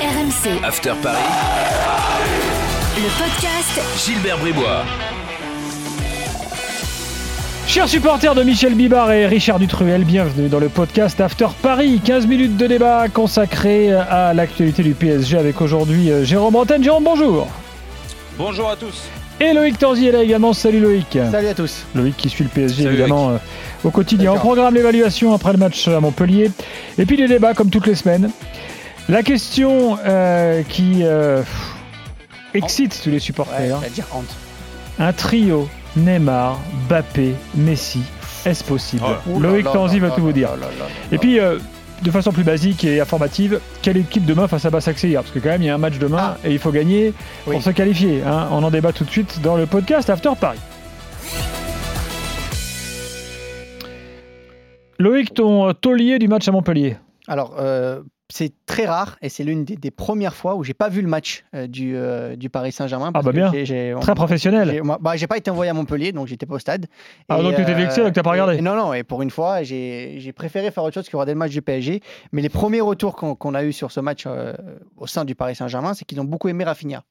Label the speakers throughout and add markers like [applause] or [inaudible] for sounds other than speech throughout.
Speaker 1: RMC,
Speaker 2: After Paris,
Speaker 1: le podcast
Speaker 2: Gilbert Bribois.
Speaker 3: Chers supporters de Michel Bibard et Richard Dutruel, bienvenue dans le podcast After Paris. 15 minutes de débat consacré à l'actualité du PSG avec aujourd'hui euh, Jérôme Bretagne. Jérôme, bonjour.
Speaker 4: Bonjour à tous.
Speaker 3: Et Loïc Tanzi est là également. Salut Loïc.
Speaker 5: Salut à tous.
Speaker 3: Loïc qui suit le PSG
Speaker 4: Salut,
Speaker 3: évidemment euh, au quotidien. Au
Speaker 5: D'accord.
Speaker 3: programme l'évaluation après le match à Montpellier. Et puis les débats comme toutes les semaines. La question euh, qui euh, pff, excite tous les supporters.
Speaker 5: j'allais dire honte.
Speaker 3: Un trio Neymar, Bappé, Messi. Est-ce possible?
Speaker 4: Oh.
Speaker 3: Loïc Tanzi va tout vous
Speaker 5: là
Speaker 3: dire.
Speaker 5: là là là
Speaker 3: Et puis, euh, de façon plus basique et informative, quelle équipe demain face à Bassac hier Parce que quand même, il y a un match demain et il faut gagner pour se qualifier. hein. On en débat tout de suite dans le podcast After Paris. Loïc, ton taulier du match à Montpellier.
Speaker 5: Alors, euh, c'est très rare et c'est l'une des, des premières fois où j'ai pas vu le match euh, du, euh, du Paris Saint-Germain. parce
Speaker 3: bah bien. Très professionnel.
Speaker 5: j'ai- bah, j'ai pas été envoyé à Montpellier, donc j'étais pas au stade.
Speaker 3: Ah,
Speaker 5: Et,
Speaker 3: donc tu étais vexé, donc t'as pas regardé.
Speaker 5: et non, non, et pour une fois, j'ai préféré faire autre chose que regarder le match du PSG. Mais les premiers retours qu'on a eu sur ce match euh, au sein du Paris Saint-Germain, c'est qu'ils ont beaucoup aimé Rafinha.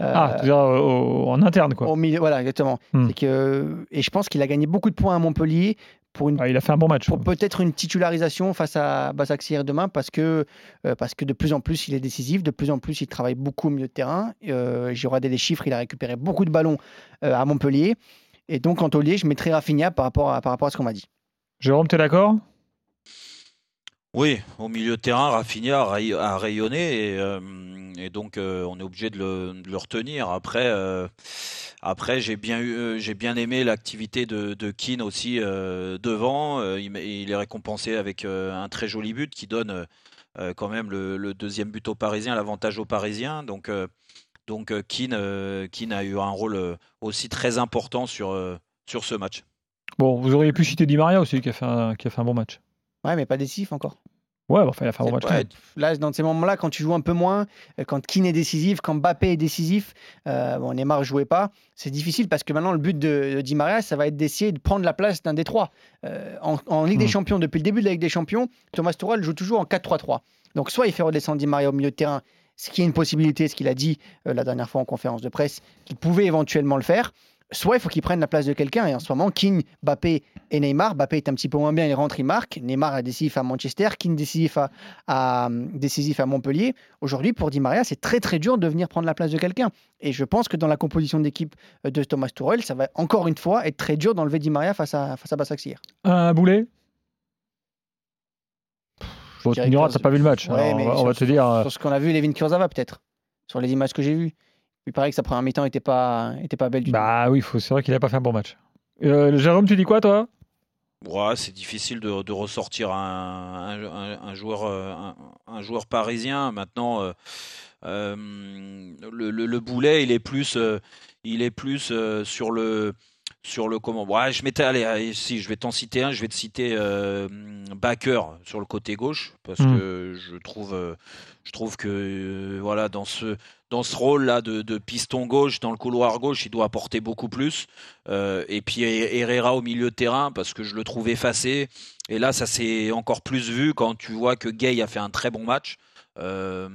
Speaker 5: Euh,
Speaker 3: Ah, tu veux dire, euh, au- en interne, quoi.
Speaker 5: au milieu, voilà, exactement.
Speaker 3: Hmm.
Speaker 5: Que, et je pense qu'il a gagné beaucoup de points à Montpellier pour une
Speaker 3: Ah, il a fait un bon match.
Speaker 5: pour peut-être une titularisation face à Basaksehir demain parce que, euh, parce que de plus en plus il est décisif, de plus en plus il travaille beaucoup au milieu de terrain. Euh, J'ai regardé les chiffres, il a récupéré beaucoup de ballons euh, à Montpellier. Et donc en taulier, je mettrai Rafinha par rapport à, par rapport à ce qu'on m'a dit.
Speaker 3: Jérôme, t'es d'accord?
Speaker 4: Oui, au milieu de terrain, Rafinha a ray- a rayonné et, euh, et donc euh, on est obligé de le, retenir. Après, euh, après j'ai bien, aimé l'activité de, de Keane aussi devant. Il, est récompensé avec un très joli but qui donne quand même le, deuxième but aux Parisiens, l'avantage aux Parisiens. Donc, donc Keane, a eu un rôle aussi très important sur, sur ce match.
Speaker 3: Bon, vous auriez pu citer Di Maria aussi, qui a fait un bon match.
Speaker 5: Ouais, mais pas décisif encore.
Speaker 3: Ouais, bah, enfin, il a fait un bon
Speaker 5: C'est
Speaker 3: match.
Speaker 5: pas-
Speaker 3: quand même.
Speaker 5: Là, dans ces moments-là, quand tu joues un peu moins, euh, quand Keane est décisif, quand Mbappé est décisif, euh, bon, Neymar ne jouait pas, c'est difficile parce que maintenant, le but de, de Di Maria, ça va être d'essayer de prendre la place d'un des trois. Euh, en, en Ligue des
Speaker 3: Hmm.
Speaker 5: Champions, depuis le début de la Ligue des Champions, Thomas Tuchel joue toujours en 4-3-3. Donc, soit il fait redescendre Di Maria au milieu de terrain, ce qui est une possibilité, ce qu'il a dit euh, la dernière fois en conférence de presse, qu'il pouvait éventuellement le faire. Soit il faut qu'il prenne la place de quelqu'un. Et en ce moment, King, Mbappé et Neymar. Mbappé est un petit peu moins bien, il rentre, il marque. Neymar est décisif à Manchester. King décisif à, à, décisif à Montpellier. Aujourd'hui, pour Di Maria, c'est très très dur de venir prendre la place de quelqu'un. Et je pense que dans la composition d'équipe de Thomas Tuchel, ça va encore une fois être très dur d'enlever Di Maria face à, face à Basaksehir.
Speaker 3: Un boulet Bon, tu t'as pas vu le match.
Speaker 5: Ouais,
Speaker 3: Alors,
Speaker 5: mais
Speaker 3: on va, on
Speaker 5: sur-
Speaker 3: va te dire.
Speaker 5: Sur ce qu'on a vu, Levin Kurzawa peut-être. Sur les images que j'ai vues. Il paraît que sa première mi-temps n'était pas, était pas belle du tout.
Speaker 3: Bah oui, faut- c'est vrai qu'il a pas fait un bon match. Euh, Jérôme, tu dis quoi, toi?
Speaker 4: Ouais, c'est difficile de, de ressortir un, un- joueur, euh, un, un joueur parisien. Maintenant, euh, euh, le, le- le boulet, il est plus, euh, il est plus euh, sur le, sur le comment. Je m'étais si je vais t'en citer un, je vais te citer euh, Baker sur le côté gauche parce
Speaker 3: Mm.
Speaker 4: que je trouve, euh, je trouve que euh, voilà dans ce dans ce rôle-là de, de piston gauche, dans le couloir gauche, il doit apporter beaucoup plus. Euh, et puis Herrera au milieu de terrain, parce que je le trouve effacé. Et là, ça s'est encore plus vu quand tu vois que Gay a fait un très bon match. euh,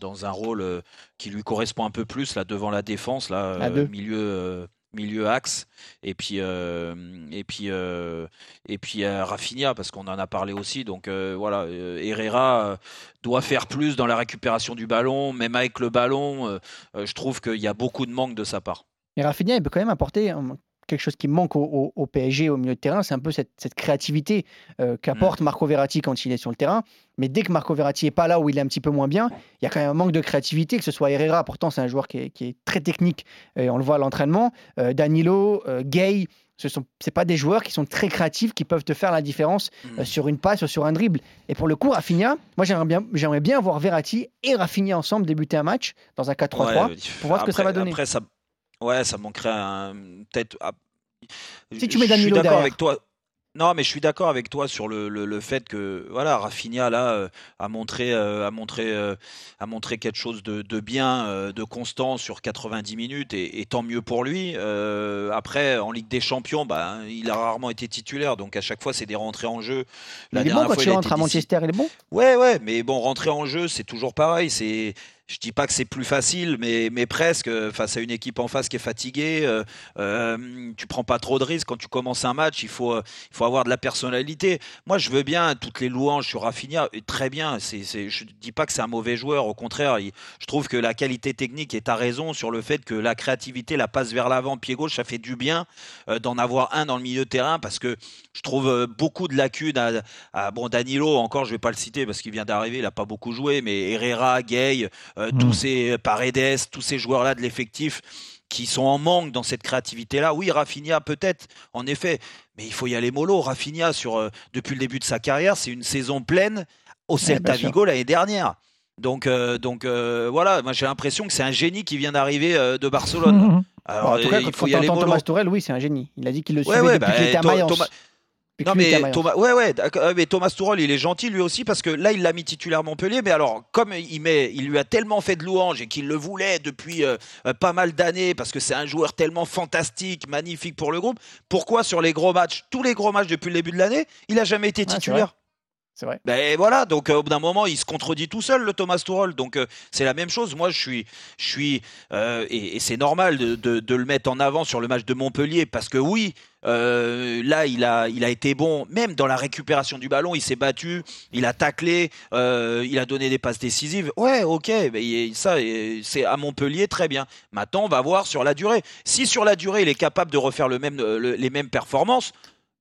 Speaker 4: dans un rôle euh, qui lui correspond un peu plus là devant la défense là euh, milieu milieu axe et puis euh, et puis euh, et puis euh, Rafinha parce qu'on en a parlé aussi. Donc voilà Herrera doit faire plus dans la récupération du ballon même avec le ballon je trouve qu'il y a beaucoup de manque de sa part.
Speaker 5: Mais Rafinha, il peut quand même apporter euh, quelque chose qui manque au, au- au PSG au milieu de terrain, c'est un peu cette, cette créativité euh, qu'apporte
Speaker 3: Mm.
Speaker 5: Marco Verratti quand il est sur le terrain. Mais dès que Marco Verratti est pas là où il est un petit peu moins bien, il y a quand même un manque de créativité, que ce soit Herrera, pourtant c'est un joueur qui est, qui est très technique, et on le voit à l'entraînement, euh, Danilo, euh, Gay. Ce sont, c'est pas des joueurs qui sont très créatifs, qui peuvent te faire la différence euh, sur une passe ou sur un dribble. Et pour le coup, Rafinha, moi j'aimerais bien, j'aimerais bien voir Verratti et Rafinha ensemble débuter un match dans un 4-3-3
Speaker 4: Ouais,
Speaker 5: pour voir ce que ça va donner.
Speaker 4: Après, ça, ouais, ça manquerait un, peut-être. ah,
Speaker 5: Si tu mets
Speaker 4: je suis
Speaker 5: Danilo
Speaker 4: d'accord avec toi. Non, mais je suis d'accord avec toi sur le, le, le, fait que voilà, Rafinha là euh, a montré euh, a montré euh, a montré quelque chose de, de bien, de constant sur 90 minutes et, et tant mieux pour lui. Après, en Ligue des Champions, bah, il a rarement été titulaire, donc à chaque fois c'est des rentrées en jeu.
Speaker 5: La il est bon quand
Speaker 4: fois,
Speaker 5: il rentre à Manchester, il est bon?
Speaker 4: Ouais, ouais, mais bon, rentrer en jeu, c'est toujours pareil. C'est je dis pas que c'est plus facile, mais, mais presque face à une équipe en face qui est fatiguée. Euh, euh, tu prends pas trop de risques quand tu commences un match. Il faut, il faut avoir de la personnalité. Moi, je veux bien toutes les louanges sur Rafinha. Très bien. C'est, c'est, je dis pas que c'est un mauvais joueur. Au contraire, je trouve que la qualité technique est à raison sur le fait que la créativité, la passe vers l'avant, pied gauche, ça fait du bien euh, d'en avoir un dans le milieu de terrain parce que je trouve euh, beaucoup de lacunes à, à bon Danilo. Encore, je vais pas le citer parce qu'il vient d'arriver. Il a pas beaucoup joué, mais Herrera, Gay. Euh, mmh. tous ces Paredes, tous ces joueurs-là de l'effectif qui sont en manque dans cette créativité-là. Oui, Rafinha peut-être, en effet, mais il faut y aller mollo. Rafinha, sur, euh, depuis le début de sa carrière, c'est une saison pleine au Celta ouais, Vigo l'année dernière. Donc, euh, donc euh, voilà, moi j'ai l'impression que c'est un génie qui vient d'arriver de Barcelone. [laughs]
Speaker 5: Mmh. Alors, en tout cas, il faut y aller mollo. Thomas Tourelle, oui, c'est un génie. Il a dit qu'il le suivait ouais, ouais, depuis bah, qu'il était à Mayence.
Speaker 4: Non mais Thomas, ouais ouais, mais Thomas Tourol il est gentil lui aussi parce que là il l'a mis titulaire Montpellier, mais alors comme il met, il lui a tellement fait de louanges et qu'il le voulait depuis euh, pas mal d'années parce que c'est un joueur tellement fantastique, magnifique pour le groupe. Pourquoi sur les gros matchs, tous les gros matchs depuis le début de l'année, il a jamais été titulaire?
Speaker 5: C'est vrai.
Speaker 4: Ben voilà, donc euh, au bout d'un moment, il se contredit tout seul, le Thomas Tuchel. Donc euh, c'est la même chose. Moi, je suis, je suis, euh, et, c'est normal de, le mettre en avant sur le match de Montpellier parce que oui, là, il a, il a été bon. Même dans la récupération du ballon, il s'est battu, il a taclé, il a donné des passes décisives. Ouais, ok, ben, ça, c'est à Montpellier très bien. Maintenant, on va voir sur la durée. Si sur la durée, il est capable de refaire les mêmes performances.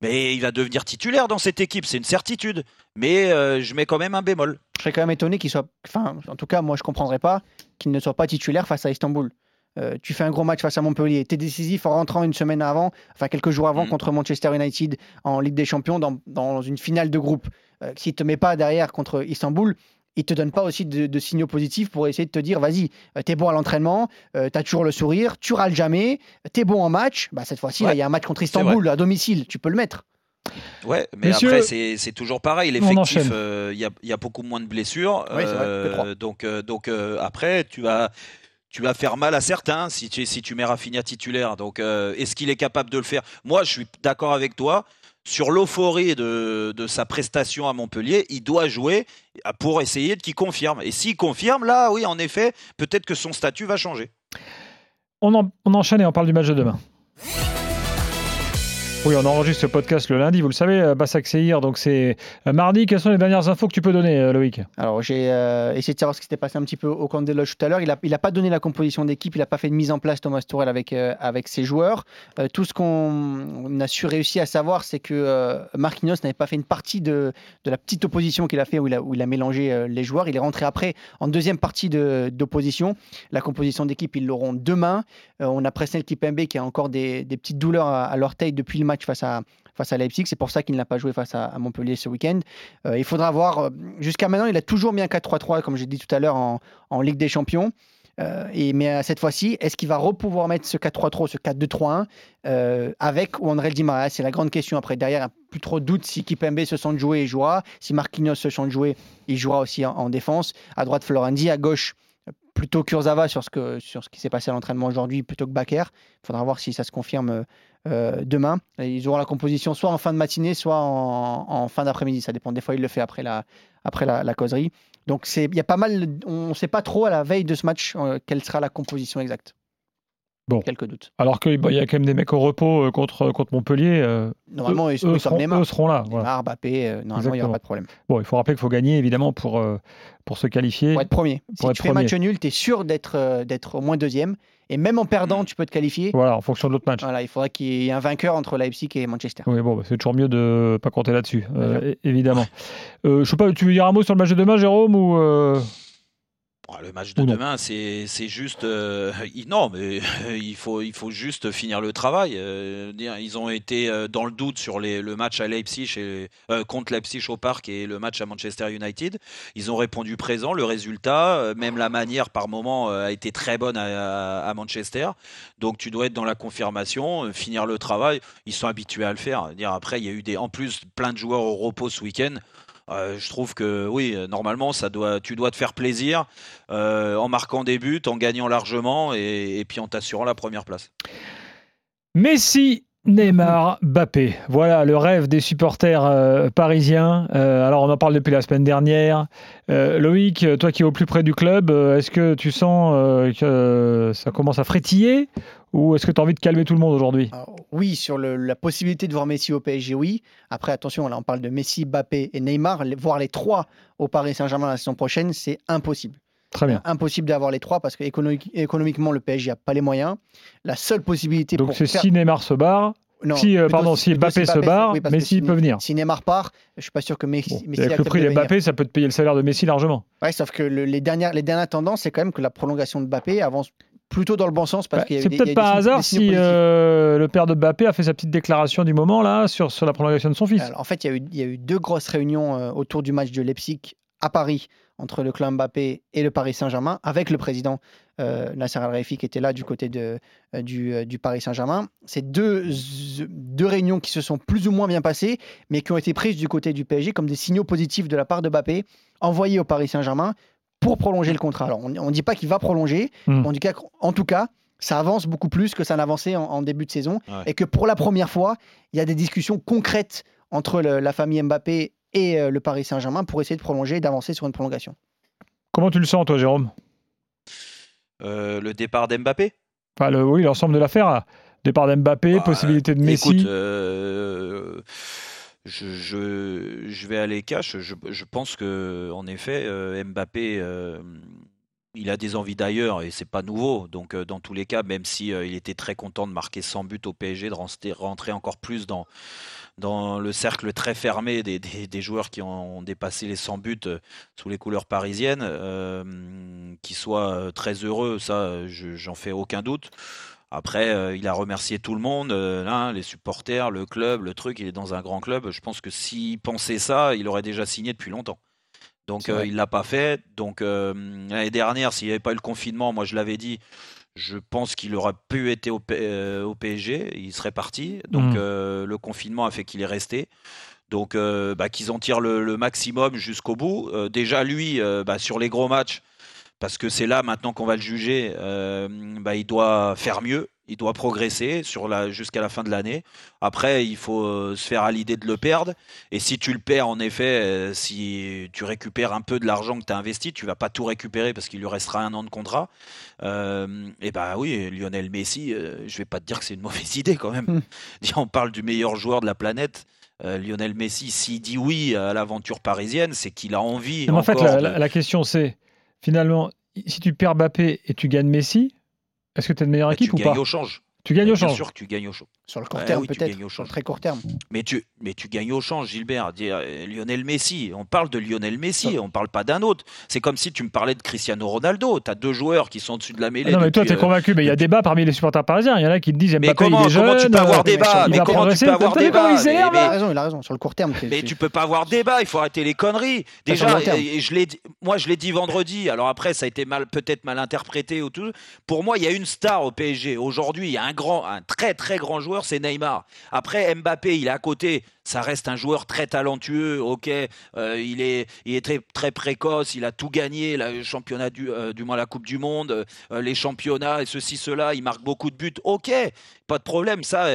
Speaker 4: Mais il va devenir titulaire dans cette équipe, c'est une certitude. Mais euh, je mets quand même un bémol.
Speaker 5: Je serais quand même étonné qu'il soit. Enfin, en tout cas, moi, je ne comprendrais pas qu'il ne soit pas titulaire face à Istanbul. Euh, tu fais un gros match face à Montpellier, tu es décisif en rentrant une semaine avant, enfin quelques jours avant, mmh. contre Manchester United en Ligue des Champions dans, dans une finale de groupe. Euh, S'il ne te met pas derrière contre Istanbul, il te donne pas aussi de, de, signaux positifs pour essayer de te dire vas-y, euh, t'es bon à l'entraînement, euh, t'as toujours le sourire, tu râles jamais, t'es bon en match. Bah, cette fois-ci, ouais, il y a un match contre Istanbul à domicile, tu peux le mettre.
Speaker 4: Ouais, mais après, c'est toujours pareil. L'effectif, il euh, y, a, y, a, beaucoup moins de blessures.
Speaker 5: Vrai,
Speaker 4: donc, donc après, tu vas. Tu vas faire mal à certains si tu, si tu mets Rafinha titulaire. Donc, est-ce qu'il est capable de le faire? Moi, je suis d'accord avec toi sur l'euphorie de, sa prestation à Montpellier, il doit jouer pour essayer de qu'il confirme. Et s'il confirme, là, oui, en effet, peut-être que son statut va changer.
Speaker 3: On enchaîne et on parle du match de demain. Oui, on enregistre ce podcast le lundi, vous le savez, Bassak Seir, donc c'est euh, mardi. Quelles sont les dernières infos que tu peux donner, euh, Loïc?
Speaker 5: Alors, j'ai euh, essayé de savoir ce qui s'était passé un petit peu au camp des loges tout à l'heure. Il n'a pas donné la composition d'équipe, il n'a pas fait de mise en place, Thomas Tourelle, avec, euh, avec ses joueurs. Euh, tout ce qu'on a su réussir à savoir, c'est que euh, Marquinhos n'avait pas fait une partie de, de la petite opposition qu'il a fait où il a, où il a mélangé les joueurs. Il est rentré après en deuxième partie d'opposition. La composition d'équipe, ils l'auront demain. on a Presnel Kipembe qui a encore des, des petites douleurs à, à l'orteil depuis le match face à, face à Leipzig. C'est pour ça qu'il n'a pas joué face à, Montpellier ce week-end. Euh, il faudra voir. Jusqu'à maintenant, il a toujours mis un 4-3-3, comme j'ai dit tout à l'heure, en, Ligue des Champions. Euh, mais cette fois-ci, est-ce qu'il va repouvoir mettre ce 4-3-3, ce 4-2-3-1 euh, avec ou André Di C'est la grande question. Après, derrière, plus trop de doute si Kipembe se sent de jouer, il jouera. Si Marquinhos se sent de jouer, il jouera aussi en, en défense. À droite, Florendi. À gauche, plutôt Kurzawa sur ce, que, sur ce qui s'est passé à l'entraînement aujourd'hui plutôt que Baker. Il faudra voir si ça se confirme euh, demain. Ils auront la composition soit en fin de matinée, soit en, fin d'après-midi. Ça dépend. Des fois, il le fait après la causerie. Donc, il y a pas mal. On ne sait pas trop à la veille de ce match euh, quelle sera la composition exacte.
Speaker 3: Bon.
Speaker 5: Quelques doutes.
Speaker 3: Alors qu'il bah, y a quand même des mecs au repos euh, contre, contre Montpellier. Euh,
Speaker 5: normalement,
Speaker 3: eux,
Speaker 5: ils, eux, seront,
Speaker 3: eux seront là.
Speaker 5: Neymar, voilà. Euh, normalement, il n'y aura pas de problème.
Speaker 3: Bon, il faut rappeler qu'il faut gagner, évidemment, pour, euh, pour se qualifier.
Speaker 5: Pour être premier.
Speaker 3: Pour
Speaker 5: si
Speaker 3: être
Speaker 5: tu fais match nul, tu es sûr d'être d'être au moins deuxième. Et même en perdant, tu peux te qualifier.
Speaker 3: Voilà, en fonction de l'autre match.
Speaker 5: Voilà, il faudrait qu'il y ait un vainqueur entre Leipzig et Manchester.
Speaker 3: Oui, bon, bah, c'est toujours mieux de ne pas compter là-dessus, euh, évidemment. Euh, je sais pas, tu veux dire un mot sur le match de demain, Jérôme ou
Speaker 4: le match de demain, c'est juste. Euh, [laughs] non, mais il faut, il faut juste finir le travail. Euh, ils ont été euh, dans le doute sur les, le match à Leipzig et, contre Leipzig au parc et le match à Manchester United. Ils ont répondu présent. Le résultat, même la manière par moment, a été très bonne à, à, Manchester. Donc tu dois être dans la confirmation, finir le travail. Ils sont habitués à le faire. Après, il y a eu des, en plus plein de joueurs au repos ce week-end. Euh, je trouve que oui, normalement, ça doit, tu dois te faire plaisir euh, en marquant des buts, en gagnant largement et, puis en t'assurant la première place.
Speaker 3: Messi Neymar, Bappé. Voilà le rêve des supporters euh, parisiens. alors on en parle depuis la semaine dernière. Loïc, toi qui es au plus près du club, est-ce que tu sens que ça commence à frétiller ou est-ce que tu as envie de calmer tout le monde aujourd'hui?
Speaker 5: Oui, sur la possibilité de voir Messi au PSG, oui. Après, attention, là, on parle de Messi, Mbappé et Neymar. voir les trois au Paris Saint-Germain la saison prochaine, c'est impossible.
Speaker 3: Très bien.
Speaker 5: Impossible d'avoir les trois parce qu'économiquement, le PSG n'a pas les moyens. La seule possibilité
Speaker 3: Donc c'est si Neymar se barre, si, euh, pardon, si Mbappé, se barre, Messi peut venir.
Speaker 5: Si Neymar part, je suis pas sûr que Messi. Messi
Speaker 3: avec le prix de Mbappé, ça peut te payer le salaire de Messi largement.
Speaker 5: Ouais, sauf que les, dernières, les dernières tendances, c'est quand même que la prolongation de Mbappé avance plutôt dans le bon sens parce
Speaker 3: bah, C'est peut-être pas un hasard si euh, le père de Mbappé a fait sa petite déclaration du moment là sur, sur la prolongation de son fils.
Speaker 5: en fait, il y, a eu, il y a eu deux grosses réunions euh, autour du match de Leipzig à Paris entre le club Mbappé et le Paris Saint-Germain avec le président euh, Nasser Al-Khelaifi qui était là du côté de, du, du, Paris Saint-Germain. C'est deux, deux réunions qui se sont plus ou moins bien passées mais qui ont été prises du côté du PSG comme des signaux positifs de la part de Mbappé envoyés au Paris Saint-Germain pour prolonger le contrat. Alors, on ne dit pas qu'il va prolonger, hmm. dit qu'en tout cas, ça avance beaucoup plus que ça n'avançait en, début de saison. Et que pour la première fois, il y a des discussions concrètes entre la famille Mbappé et euh, le Paris Saint-Germain pour essayer de prolonger et d'avancer sur une prolongation.
Speaker 3: Comment tu le sens, toi, Jérôme?
Speaker 4: Euh, Le départ d'Mbappé?
Speaker 3: Enfin, Oui, l'ensemble de l'affaire. Départ d'Mbappé, bah, possibilité de Messi.
Speaker 4: Écoute, euh, je, vais aller cash. Je, pense que en effet, euh, Mbappé, euh, il a des envies d'ailleurs et c'est pas nouveau. Donc euh, dans tous les cas, même si il était très content de marquer 100 buts au PSG, de rentrer encore plus dans le cercle très fermé des joueurs qui ont dépassé les 100 buts sous les couleurs parisiennes, qui soient très heureux, ça, j'en fais aucun doute. Après, euh, il a remercié tout le monde, euh, les supporters, le club, le truc. Il est dans un grand club. Je pense que s'il pensait ça, il aurait déjà signé depuis longtemps. Donc euh, il l'a pas fait. Donc l'année dernière, s'il n'y avait pas eu le confinement, moi je l'avais dit, je pense qu'il aurait pu être au, PSG. Il serait parti. Donc mmh. le confinement a fait qu'il est resté. Donc bah, qu'ils en tirent le, maximum jusqu'au bout. déjà lui, bah, sur les gros matchs parce que c'est là maintenant qu'on va le juger. Euh, bah, il doit faire mieux, il doit progresser sur la, jusqu'à la fin de l'année. Après, il faut euh, se faire à l'idée de le perdre. Et si tu le perds, en effet, euh, si tu récupères un peu de l'argent que tu as investi, tu vas pas tout récupérer parce qu'il lui restera un an de contrat. et bah oui, Lionel Messi, je vais pas te dire que c'est une mauvaise [laughs] idée quand même. Hmm. [laughs] on parle du meilleur joueur de la planète. Lionel Messi, s'il dit oui à l'aventure parisienne, c'est qu'il a envie.
Speaker 3: en fait, la question c'est finalement, si tu perds Mbappé et tu gagnes Messi, est-ce que tu es une meilleure équipe ou pas?
Speaker 4: au change.
Speaker 3: Tu gagnes au change.
Speaker 4: Bien sûr que tu gagnes au change.
Speaker 5: Sur le court terme, peut-être. Sur le très court terme.
Speaker 4: Mais tu, mais tu gagnes au change, Gilbert. Euh, Lionel Messi. On parle de Lionel Messi, on parle pas d'un autre. C'est comme si tu me parlais de Cristiano Ronaldo. Tu as deux joueurs qui sont au-dessus de la mêlée.
Speaker 3: non, mais toi, tu es euh, convaincu. Mais il y a débat parmi les supporters parisiens. Il y en a qui te disent Mbappé, mais
Speaker 4: comment,
Speaker 3: il est jeune,
Speaker 4: comment tu peux avoir débat? Mais comment tu peux avoir débat?
Speaker 5: Il a raison, il a raison. Sur le court terme.
Speaker 4: Mais tu peux pas avoir débat. Il faut arrêter les conneries. Déjà, je l'ai, moi, je l'ai dit vendredi. Alors après, ça a été mal, peut-être mal interprété ou tout. Pour moi, il y a une star au PSG. Aujourd'hui, il y a un grand, un très très grand joueur, c'est Neymar. Après, Mbappé, il est à côté ça reste un joueur très talentueux. Ok, euh, il est, il est très, très précoce. Il a tout gagné, le championnat du, euh, du moins la Coupe du Monde, euh, les championnats et ceci, cela. Il marque beaucoup de buts. Ok, pas de problème, ça,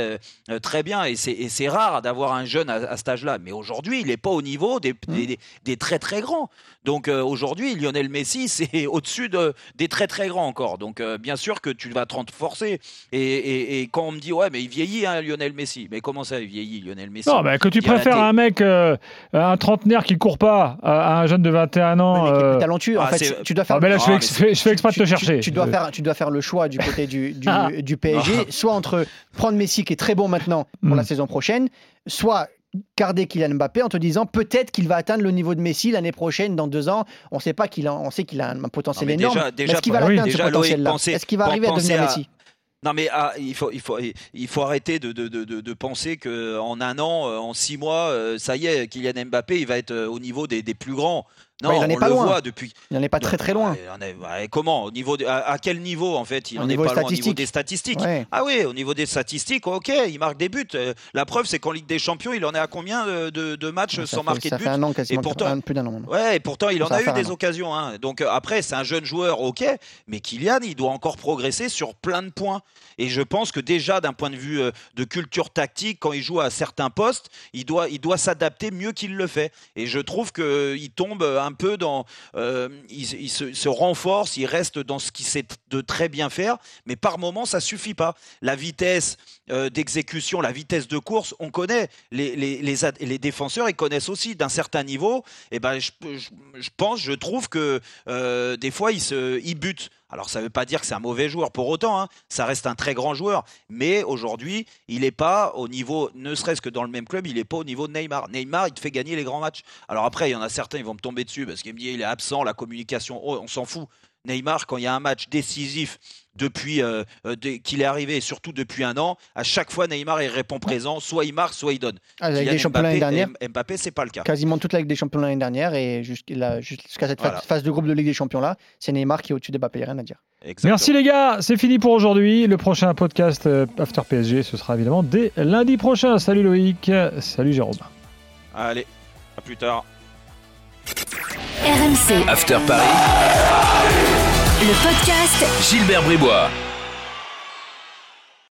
Speaker 4: très bien. Et c'est rare d'avoir un jeune à, cet âge-là. Mais aujourd'hui, il n'est pas au niveau des, mmh. des, très très grands. Donc aujourd'hui, Lionel Messi, [laughs] c'est au-dessus de, des très très grands encore. Donc bien sûr que tu vas te renforcer. Et, et, quand on me dit ouais, mais il vieillit, hein, Lionel Messi. Mais comment ça, il vieillit, Lionel Messi?
Speaker 3: Que tu préfères un mec, euh, un trentenaire qui court pas, à un jeune de 21 ans.
Speaker 5: mais qui est plus euh, talentueux. en ah, fait, tu dois faire.
Speaker 3: Ah, mais là, je fais, je fais exprès de te chercher.
Speaker 5: Tu, dois faire, tu dois faire le choix du côté du, [laughs] du, ah. PSG, soit entre prendre Messi qui est très bon maintenant pour la hmm. saison prochaine, soit garder Kylian Mbappé en te disant peut-être qu'il va atteindre le niveau de Messi l'année prochaine, dans deux ans. On sait pas qu'il a, on sait qu'il a un potentiel
Speaker 4: Non, mais
Speaker 5: énorme.
Speaker 4: déjà-
Speaker 5: mais
Speaker 4: déjà,
Speaker 5: est-ce qu'il va
Speaker 3: bah oui,
Speaker 5: l'atteindre ce
Speaker 4: déjà,
Speaker 5: potentiel-là Est-ce qu'il va arriver à devenir
Speaker 4: à-
Speaker 5: Messi
Speaker 4: Non mais ah, il, faut, il, faut, il faut arrêter de, de, de, de- penser qu'en un an, euh, en six mois, euh, ça y est, Kylian Mbappé, il va être euh, au niveau des plus grands. Non,
Speaker 5: Ouais, il en est pas loin.
Speaker 4: voit depuis.
Speaker 5: Il n'en est pas très très loin.
Speaker 4: Comment au niveau de- à, quel niveau en fait Il
Speaker 5: Au
Speaker 4: en est pas loin au niveau des statistiques.
Speaker 5: Ouais.
Speaker 4: Ah oui, au niveau des statistiques, ok, il marque des buts. Euh, La preuve, c'est qu'en Ligue des Champions, il en est à combien euh, de, de matchs
Speaker 5: Ça
Speaker 4: sans
Speaker 5: fait-
Speaker 4: marquer
Speaker 5: ça
Speaker 4: de
Speaker 5: fait
Speaker 4: but
Speaker 5: un an quasiment,
Speaker 4: Et pourtant-
Speaker 5: un- plus d'un an.
Speaker 4: Ouais, et pourtant il en a eu des occasions. hein. Donc euh, après, c'est un jeune joueur, ok, mais Kylian, il doit encore progresser sur plein de points. Et je pense que déjà, d'un point de vue de culture tactique, quand il joue à certains postes, il doit, il doit s'adapter mieux qu'il le fait. Et je trouve qu'il tombe un peu dans, euh, il, se renforce, il reste dans ce qu'il sait de très bien faire, mais par moment, ça suffit pas. La vitesse euh, d'exécution, la vitesse de course, on connaît. Les, défenseurs, ils connaissent aussi d'un certain niveau. Et ben, je, pense, je trouve que euh, des fois, il, se, il bute. Alors, ça ne veut pas dire que c'est un mauvais joueur pour autant. hein. Ça reste un très grand joueur. Mais aujourd'hui, il n'est pas au niveau, ne serait-ce que dans le même club, il n'est pas au niveau de Neymar. Neymar, il te fait gagner les grands matchs. Alors après, il y en a certains, ils vont me tomber dessus parce qu'ils me disent il est absent, la communication, oh, on s'en fout. Neymar, quand il y a un match décisif depuis euh, euh, qu'il est arrivé, et surtout depuis un an, à chaque fois Neymar il répond présent, soit il marque, soit il donne.
Speaker 5: Ah, avec
Speaker 4: Kylian
Speaker 5: des champions l'année
Speaker 4: Mbappé,
Speaker 5: dernière,
Speaker 4: M- Mbappé, c'est pas le cas.
Speaker 5: quasiment toute la Ligue des Champions l'année dernière et jusqu'à la- jusqu'à cette
Speaker 4: Voilà.
Speaker 5: phase de groupe de Ligue des Champions là, c'est Neymar qui est au-dessus de Mbappé, rien à dire.
Speaker 4: Exactement.
Speaker 3: Merci les gars, c'est fini pour aujourd'hui. Le prochain podcast euh, After PSG, ce sera évidemment dès lundi prochain. Salut Loïc, salut Jérôme.
Speaker 4: Allez, à plus tard.
Speaker 1: RMC,
Speaker 2: After Paris.
Speaker 1: le podcast.
Speaker 2: Gilbert Bribois.